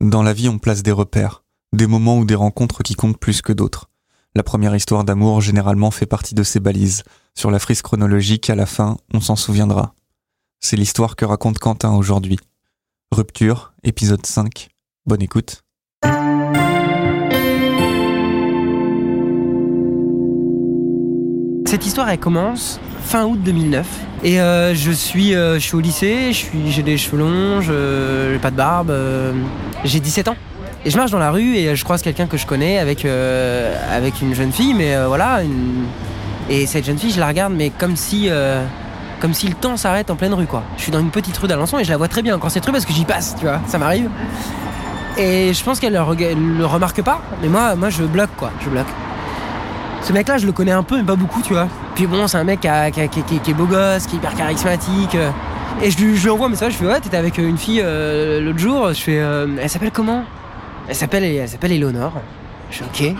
Dans la vie, on place des repères, des moments ou des rencontres qui comptent plus que d'autres. La première histoire d'amour généralement fait partie de ces balises. Sur la frise chronologique, à la fin, on s'en souviendra. C'est l'histoire que raconte Quentin aujourd'hui. Rupture, épisode 5. Bonne écoute. Cette histoire, elle commence fin août 2009. Et euh, je, suis, euh, je suis au lycée, j'ai des cheveux longs, j'ai pas de barbe, euh, j'ai 17 ans. Et je marche dans la rue et je croise quelqu'un que je connais avec, avec une jeune fille, mais voilà. Et cette jeune fille, je la regarde, mais comme si, comme si le temps s'arrête en pleine rue, quoi. Je suis dans une petite rue d'Alençon et je la vois très bien encore cette rue parce que j'y passe, tu vois, ça m'arrive. Et je pense qu'elle le, le remarque pas, mais moi, moi je bloque, quoi, je bloque. Ce mec-là, je le connais un peu, mais pas beaucoup, tu vois. Puis bon, c'est un mec qui, est beau gosse, qui est hyper charismatique. Euh. Et je lui, envoie un message, je fais ouais, t'étais avec une fille euh, l'autre jour. Je fais, euh, elle s'appelle comment? Elle s'appelle, elle s'appelle Eleonore. Je fais ok.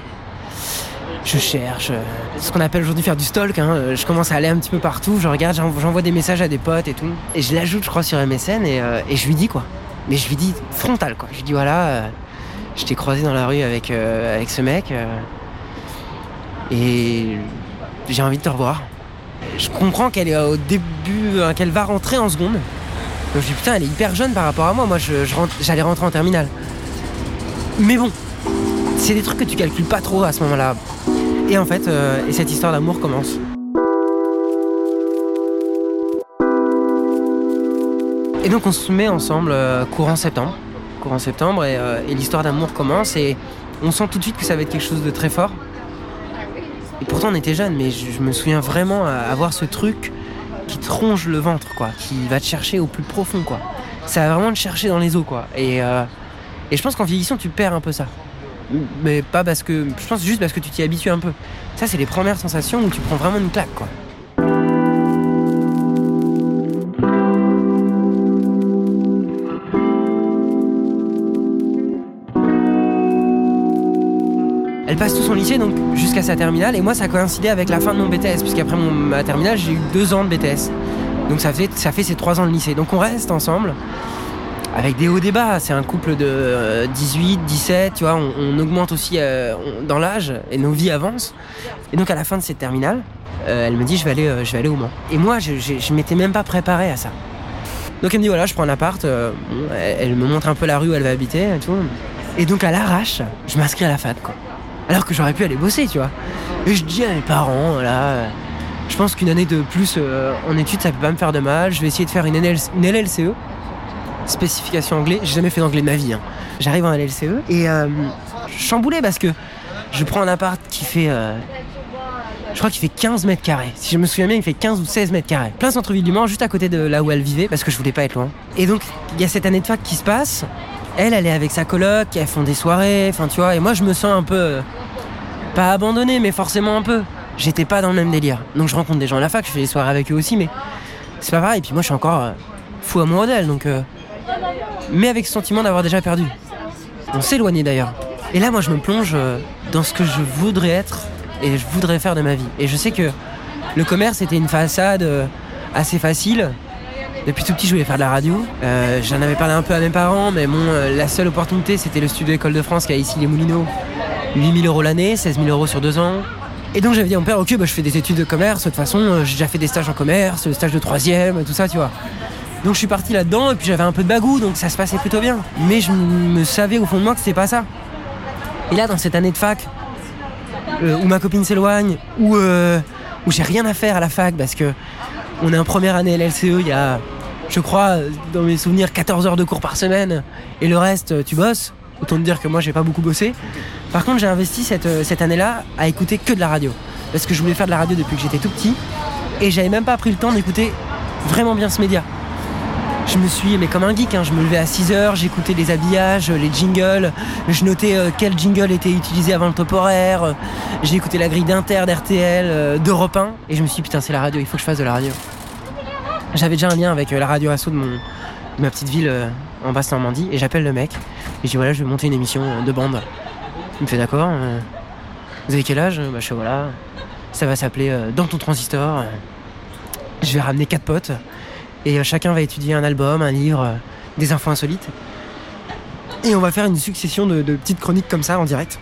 Je cherche, ce qu'on appelle aujourd'hui faire du stalk. Hein. Je commence à aller un petit peu partout, je regarde, j'envoie des messages à des potes et tout. Et je l'ajoute, je crois, sur MSN et, et, je lui dis quoi. Mais je lui dis frontal quoi. Je lui dis voilà, je t'ai croisé dans la rue avec, avec ce mec. Et j'ai envie de te revoir. Je comprends qu'elle est au début, hein, qu'elle va rentrer en seconde. Donc je dis putain, elle est hyper jeune par rapport à moi. Moi, j'allais rentrer en terminale. Mais bon, c'est des trucs que tu calcules pas trop à ce moment-là. Et en fait, euh, et cette histoire d'amour commence. Et donc on se met ensemble euh, courant septembre. Courant septembre euh, et l'histoire d'amour commence et on sent tout de suite que ça va être quelque chose de très fort. Et pourtant on était jeunes, mais je, me souviens vraiment avoir ce truc qui te le ventre, quoi, qui va te chercher au plus profond, quoi. Ça va vraiment te chercher dans les os, quoi. Et, euh, et je pense qu'en vieillissant, tu perds un peu ça. Mais pas parce que. Je pense juste parce que tu t'y habitues un peu. Ça, c'est les premières sensations où tu prends vraiment une claque. Elle passe tout son lycée, donc jusqu'à sa terminale, et moi ça a coïncidé avec la fin de mon BTS, puisqu'après ma terminale, j'ai eu deux ans de BTS. Donc ça fait, ça trois ans de lycée. Donc on reste ensemble, avec des hauts débats. C'est un couple de 18, euh, 17, tu vois, on, augmente aussi euh, dans l'âge, et nos vies avancent. Et donc à la fin de cette terminale, euh, elle me dit je vais aller, au Mans. Et moi, je, je, m'étais même pas préparé à ça. Donc elle me dit voilà, je prends un appart, elle, me montre un peu la rue où elle va habiter et tout. Et donc à l'arrache, je m'inscris à la FAD quoi alors que j'aurais pu aller bosser, tu vois. Et je dis à mes parents, là, je pense qu'une année de plus euh, en études, ça peut pas me faire de mal. Je vais essayer de faire une, LLCE, spécification anglais. J'ai jamais fait d'anglais de ma vie. Hein. J'arrive en LLCE et euh, chamboulé parce que je prends un appart qui fait. Euh, je crois qu'il fait 15 mètres carrés. Si je me souviens bien, il fait 15 ou 16 mètres carrés. Plein centre-ville du Mans, juste à côté de là où elle vivait, parce que je voulais pas être loin. Et donc, il y a cette année de fac qui se passe. Elle, elle est avec sa coloc, elles font des soirées, enfin tu vois, et moi je me sens un peu. Euh, pas abandonné, mais forcément un peu. J'étais pas dans le même délire. Donc je rencontre des gens à la fac, je fais des soirées avec eux aussi, mais c'est pas pareil. Et puis moi je suis encore euh, fou amoureux d'elle, donc. Euh, mais avec ce sentiment d'avoir déjà perdu. On s'éloignait d'ailleurs. Et là, moi je me plonge dans ce que je voudrais être et je voudrais faire de ma vie. Et je sais que le commerce était une façade assez facile depuis tout petit, je voulais faire de la radio. Euh, j'en avais parlé un peu à mes parents, mais euh, la seule opportunité, c'était le studio École de France qui a ici les Moulineaux. 8000 euros l'année, 16 000 euros sur deux ans. Et donc j'avais dit à mon père, ok, bah, je fais des études de commerce, de toute façon, euh, j'ai déjà fait des stages en commerce, le stage de troisième, tout ça, tu vois. Donc je suis parti là-dedans, et puis j'avais un peu de bagou, donc ça se passait plutôt bien. Mais je me savais au fond de moi que c'était pas ça. Et là, dans cette année de fac, où ma copine s'éloigne, où, où j'ai rien à faire à la fac, parce que on est en première année LLCE, il y a je crois, dans mes souvenirs, 14 heures de cours par semaine, et le reste, tu bosses. Autant te dire que moi, j'ai pas beaucoup bossé. Par contre, j'ai investi cette, euh, cette année-là à écouter que de la radio. Parce que je voulais faire de la radio depuis que j'étais tout petit, et j'avais même pas pris le temps d'écouter vraiment bien ce média. Je me suis, mais comme un geek, hein, je me levais à 6 heures, j'écoutais les habillages, les jingles, je notais euh, quel jingle était utilisé avant le top horaire, écouté la grille d'Inter, d'RTL, euh, d'Europe 1, et je me suis dit, putain, c'est la radio, il faut que je fasse de la radio. J'avais déjà un lien avec euh, la radio asso de, mon, ma petite ville euh, en basse Normandie et j'appelle le mec et je dis voilà je vais monter une émission euh, de bande. Il me fait d'accord. vous avez quel âge? Bah je fais voilà. Ça va s'appeler Dans ton transistor. Je vais ramener quatre potes et chacun va étudier un album, un livre, des infos insolites. Et on va faire une succession de, petites chroniques comme ça en direct.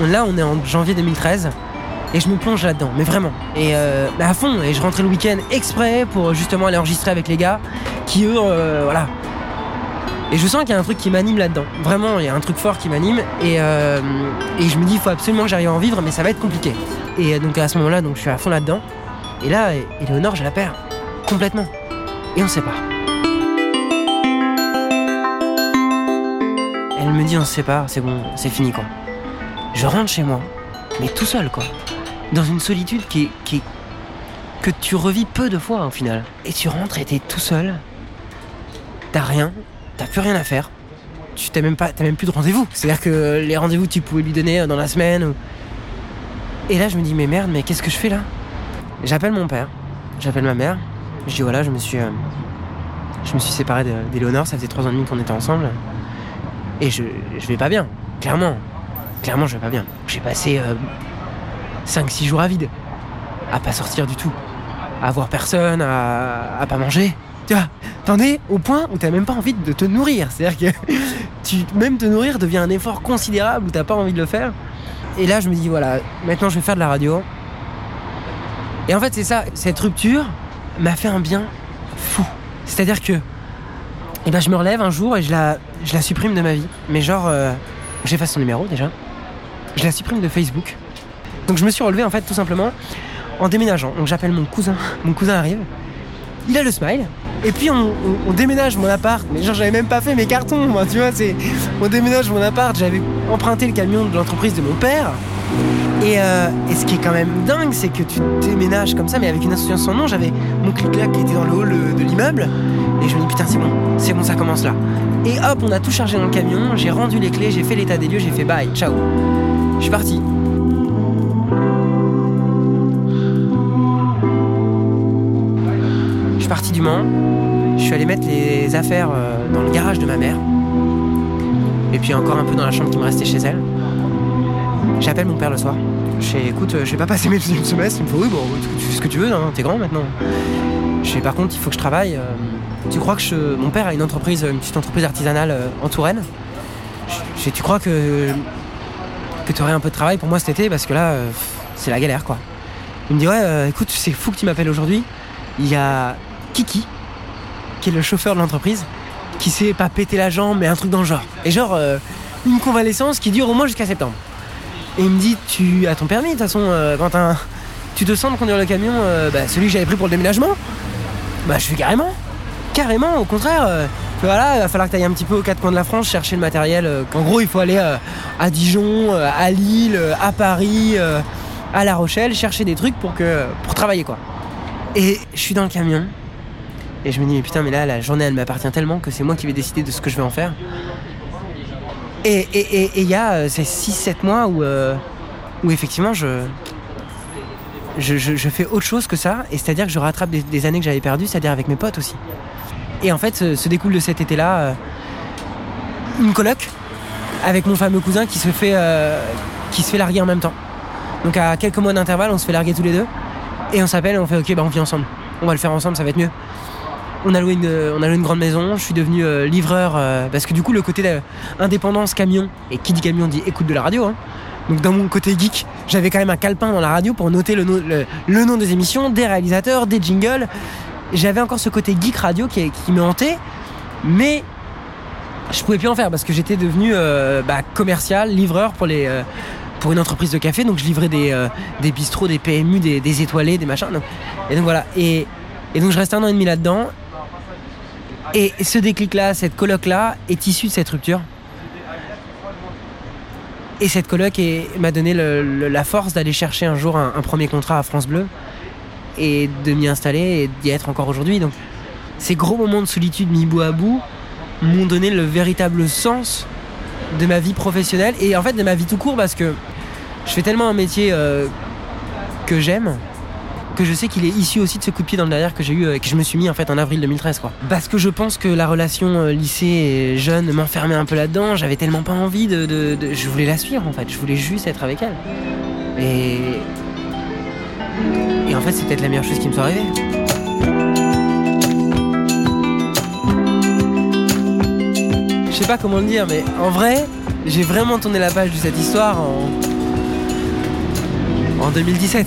Là, on est en janvier 2013 et je me plonge là-dedans, mais vraiment. Et euh, à fond, et je rentrais le week-end exprès pour justement aller enregistrer avec les gars qui, eux, euh, voilà. Et je sens qu'il y a un truc qui m'anime là-dedans. Vraiment, il y a un truc fort qui m'anime. Et, euh, et je me dis, il faut absolument que j'arrive à en vivre, mais ça va être compliqué. Et donc à ce moment-là, donc, je suis à fond là-dedans. Et là, Eleonore, je la perds. Complètement. Et on se sépare. Elle me dit, on se sépare, c'est bon, c'est fini, quoi. Je rentre chez moi, mais tout seul, quoi dans une solitude qui que tu revis peu de fois au final. Et tu rentres et t'es tout seul. T'as rien, t'as plus rien à faire. Tu t'as même pas, t'as même plus de rendez-vous. C'est-à-dire que les rendez-vous tu pouvais lui donner euh, dans la semaine. Et là je me dis mais merde, mais qu'est-ce que je fais là? J'appelle mon père, j'appelle ma mère. Je dis voilà, je me suis, euh, je me suis séparé d'Éléonore. Ça faisait trois ans et demi qu'on était ensemble. Et je, je vais pas bien, clairement. Clairement, je vais pas bien. J'ai passé euh, 5-6 jours à vide. À pas sortir du tout. À voir personne, à, pas manger. Tu vois, t'en es au point où t'as même pas envie de te nourrir. C'est-à-dire que même te nourrir devient un effort considérable où t'as pas envie de le faire. Et là, je me dis, voilà, maintenant je vais faire de la radio. Et en fait, c'est ça, cette rupture m'a fait un bien fou. C'est-à-dire que, eh ben, je me relève un jour et je la, je la supprime de ma vie. Mais genre, euh, j'efface son numéro déjà. Je la supprime de Facebook. Donc je me suis relevé en fait tout simplement en déménageant. Donc j'appelle mon cousin. Mon cousin arrive. Il a le smile. Et puis on, déménage mon appart. Mais genre j'avais même pas fait mes cartons. Moi, tu vois, c'est on déménage mon appart. J'avais emprunté le camion de l'entreprise de mon père. Euh, et, ce qui est quand même dingue, c'est que tu déménages comme ça, mais avec une association sans nom. J'avais mon clic-clac qui était dans le hall de l'immeuble. Et je me dis putain c'est bon, c'est bon, ça commence là. Et hop, on a tout chargé dans le camion. J'ai rendu les clés, j'ai fait l'état des lieux, j'ai fait bye, ciao. Je suis parti. Je suis allé mettre les affaires euh, dans le garage de ma mère, et puis encore un peu dans la chambre qui me restait chez elle. J'appelle mon père le soir. Je fais, écoute, euh, je vais pas passer mes deuxième semestre. Il me fait, oui, bon, tu fais ce que tu veux, hein, t'es grand maintenant. Je fais, par contre, il faut que je travaille. Euh, tu crois que je... mon père a une entreprise, une petite entreprise artisanale en Touraine? Je, Tu crois que que tu aurais un peu de travail pour moi cet été? Parce que là, c'est la galère quoi. Il me dit ouais, écoute, c'est fou que tu m'appelles aujourd'hui. Il y a Kiki, qui est le chauffeur de l'entreprise, qui s'est pas pété la jambe, mais un truc dans le genre. Et genre, euh, une convalescence qui dure au moins jusqu'à septembre. Et il me dit, tu as ton permis, de toute façon, euh, Quentin. Tu te sens de conduire le camion, euh, bah, celui que j'avais pris pour le déménagement? Bah, je fais carrément. Carrément, au contraire. voilà, il va falloir que tu ailles un petit peu aux quatre coins de la France chercher le matériel. en gros, il faut aller à Dijon, à Lille, à Paris, à La Rochelle, chercher des trucs pour, que, pour travailler, quoi. Et je suis dans le camion, et je me dis, mais putain, mais là, la journée, elle m'appartient tellement que c'est moi qui vais décider de ce que je vais en faire. Et il et, et, y a euh, ces 6-7 mois où, euh, où effectivement, je, je, je, fais autre chose que ça. Et c'est-à-dire que je rattrape des, années que j'avais perdues, c'est-à-dire avec mes potes aussi. Et en fait, se, découle de cet été-là euh, une coloc avec mon fameux cousin qui se fait, qui se fait larguer en même temps. Donc à quelques mois d'intervalle, on se fait larguer tous les deux. Et on s'appelle et on fait ok, bah on vit ensemble. On va le faire ensemble, ça va être mieux on a loué une, on a loué une grande maison. Je suis devenu euh, livreur euh, parce que du coup le côté indépendance camion et qui dit camion dit écoute de la radio. Hein. Donc dans mon côté geek, j'avais quand même un calepin dans la radio pour noter le, nom des émissions, des réalisateurs, des jingles. J'avais encore ce côté geek radio qui, me hantait, mais je pouvais plus en faire parce que j'étais devenu euh, bah, commercial, livreur pour une entreprise de café. Donc je livrais des, des bistrots, des PMU, des, étoilés, des machins. et donc voilà. Et, donc je reste un an et demi là-dedans. Et ce déclic-là, cette coloc-là, est issue de cette rupture. Et cette coloc m'a donné la force d'aller chercher un jour un, premier contrat à France Bleu et de m'y installer et d'y être encore aujourd'hui. Donc ces gros moments de solitude mis bout à bout m'ont donné le véritable sens de ma vie professionnelle et en fait de ma vie tout court parce que je fais tellement un métier euh, que j'aime que je sais qu'il est issu aussi de ce coup de pied dans le derrière que j'ai eu et euh, que je me suis mis en fait en avril 2013 quoi. Parce que je pense que la relation euh, lycée et jeune m'enfermait un peu là-dedans, j'avais tellement pas envie de, de, Je voulais la suivre en fait, je voulais juste être avec elle. Et... Et en fait c'est peut-être la meilleure chose qui me soit arrivée. je sais pas comment le dire, mais en vrai, j'ai vraiment tourné la page de cette histoire en, en 2017.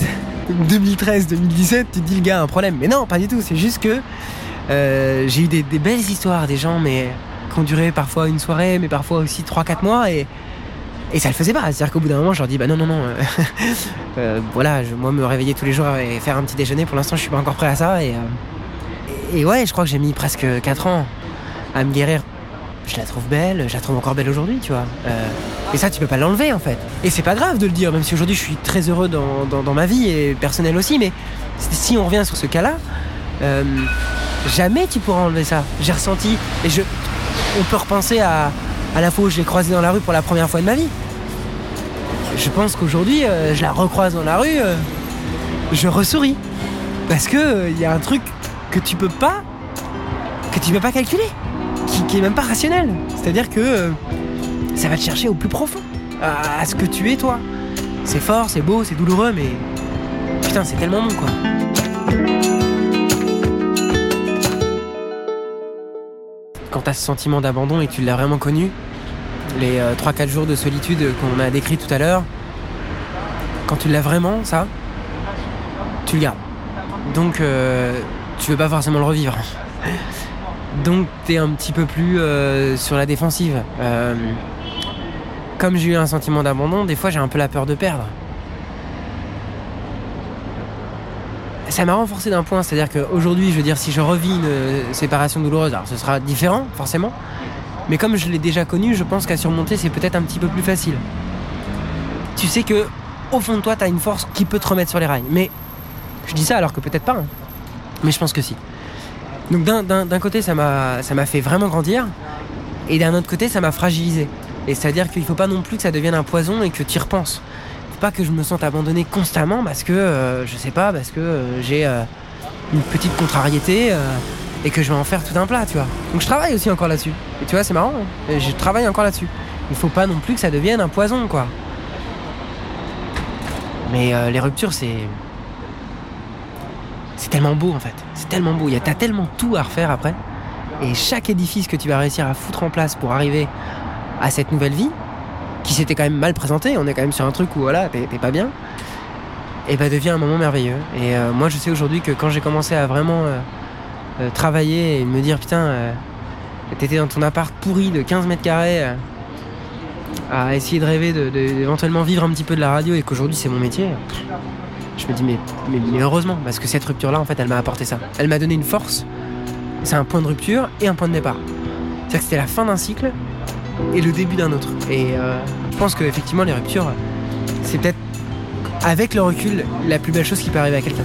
2013, 2017, tu te dis le gars a un problème. Mais non, pas du tout. C'est juste que euh, j'ai eu des, belles histoires, des gens, mais qui ont duré parfois une soirée, mais parfois aussi 3-4 mois. Et, ça le faisait pas. C'est-à-dire qu'au bout d'un moment, je leur dis bah non, non, non. Euh, voilà, moi me réveiller tous les jours et faire un petit déjeuner, pour l'instant, je suis pas encore prêt à ça. Et, euh, et ouais, je crois que j'ai mis presque 4 ans à me guérir je la trouve belle, je la trouve encore belle aujourd'hui, tu vois. Euh, et ça, tu peux pas l'enlever en fait. Et c'est pas grave de le dire, même si aujourd'hui je suis très heureux dans, ma vie et personnel aussi, mais si on revient sur ce cas-là, euh, jamais tu pourras enlever ça. J'ai ressenti, et je, on peut repenser à, à la fois où je l'ai croisée dans la rue pour la première fois de ma vie. Je pense qu'aujourd'hui, euh, je la recroise dans la rue, je ressouris. Parce que il y a un truc que tu peux pas, que tu peux pas calculer qui, est même pas rationnel. C'est-à-dire que euh, ça va te chercher au plus profond, à, ce que tu es toi. C'est fort, c'est beau, c'est douloureux, mais putain, c'est tellement bon quoi. Quand t'as ce sentiment d'abandon et que tu l'as vraiment connu, les 3-4 euh, jours de solitude qu'on a décrit tout à l'heure, quand tu l'as vraiment, ça, tu le gardes. Donc, euh, tu veux pas forcément le revivre. Donc t'es un petit peu plus euh, sur la défensive. Euh, comme j'ai eu un sentiment d'abandon, des fois j'ai un peu la peur de perdre. Ça m'a renforcé d'un point, c'est-à-dire qu'aujourd'hui, je veux dire, si je revis une euh, séparation douloureuse, alors ce sera différent, forcément. Mais comme je l'ai déjà connu, je pense qu'à surmonter, c'est peut-être un petit peu plus facile. Tu sais que, au fond de toi, t'as une force qui peut te remettre sur les rails. Mais je dis ça alors que peut-être pas. Hein. Mais je pense que si. Donc d'un côté, ça m'a fait vraiment grandir, et d'un autre côté, ça m'a fragilisé. Et c'est-à-dire qu'il ne faut pas non plus que ça devienne un poison et que tu y repenses. Faut pas que je me sente abandonné constamment parce que, euh, je sais pas, parce que euh, j'ai euh, une petite contrariété et que je vais en faire tout un plat, tu vois. Donc je travaille aussi encore là-dessus. Et tu vois, c'est marrant, hein. je travaille encore là-dessus. Il faut pas non plus que ça devienne un poison, quoi. Mais les ruptures, c'est c'est tellement beau en fait. C'est tellement beau. T'as tellement tout à refaire après. Et chaque édifice que tu vas réussir à foutre en place pour arriver à cette nouvelle vie, qui s'était quand même mal présenté, on est quand même sur un truc où voilà, t'es pas bien, et bah devient un moment merveilleux. Et euh, moi je sais aujourd'hui que quand j'ai commencé à vraiment euh, euh, travailler et me dire putain, t'étais dans ton appart pourri de 15 mètres carrés à essayer de rêver d'éventuellement vivre un petit peu de la radio et qu'aujourd'hui c'est mon métier je me dis mais, mais, heureusement, parce que cette rupture-là, en fait, elle m'a apporté ça. Elle m'a donné une force. C'est un point de rupture et un point de départ. C'est-à-dire que c'était la fin d'un cycle et le début d'un autre. Et euh, je pense qu'effectivement, les ruptures, c'est peut-être, avec le recul, la plus belle chose qui peut arriver à quelqu'un.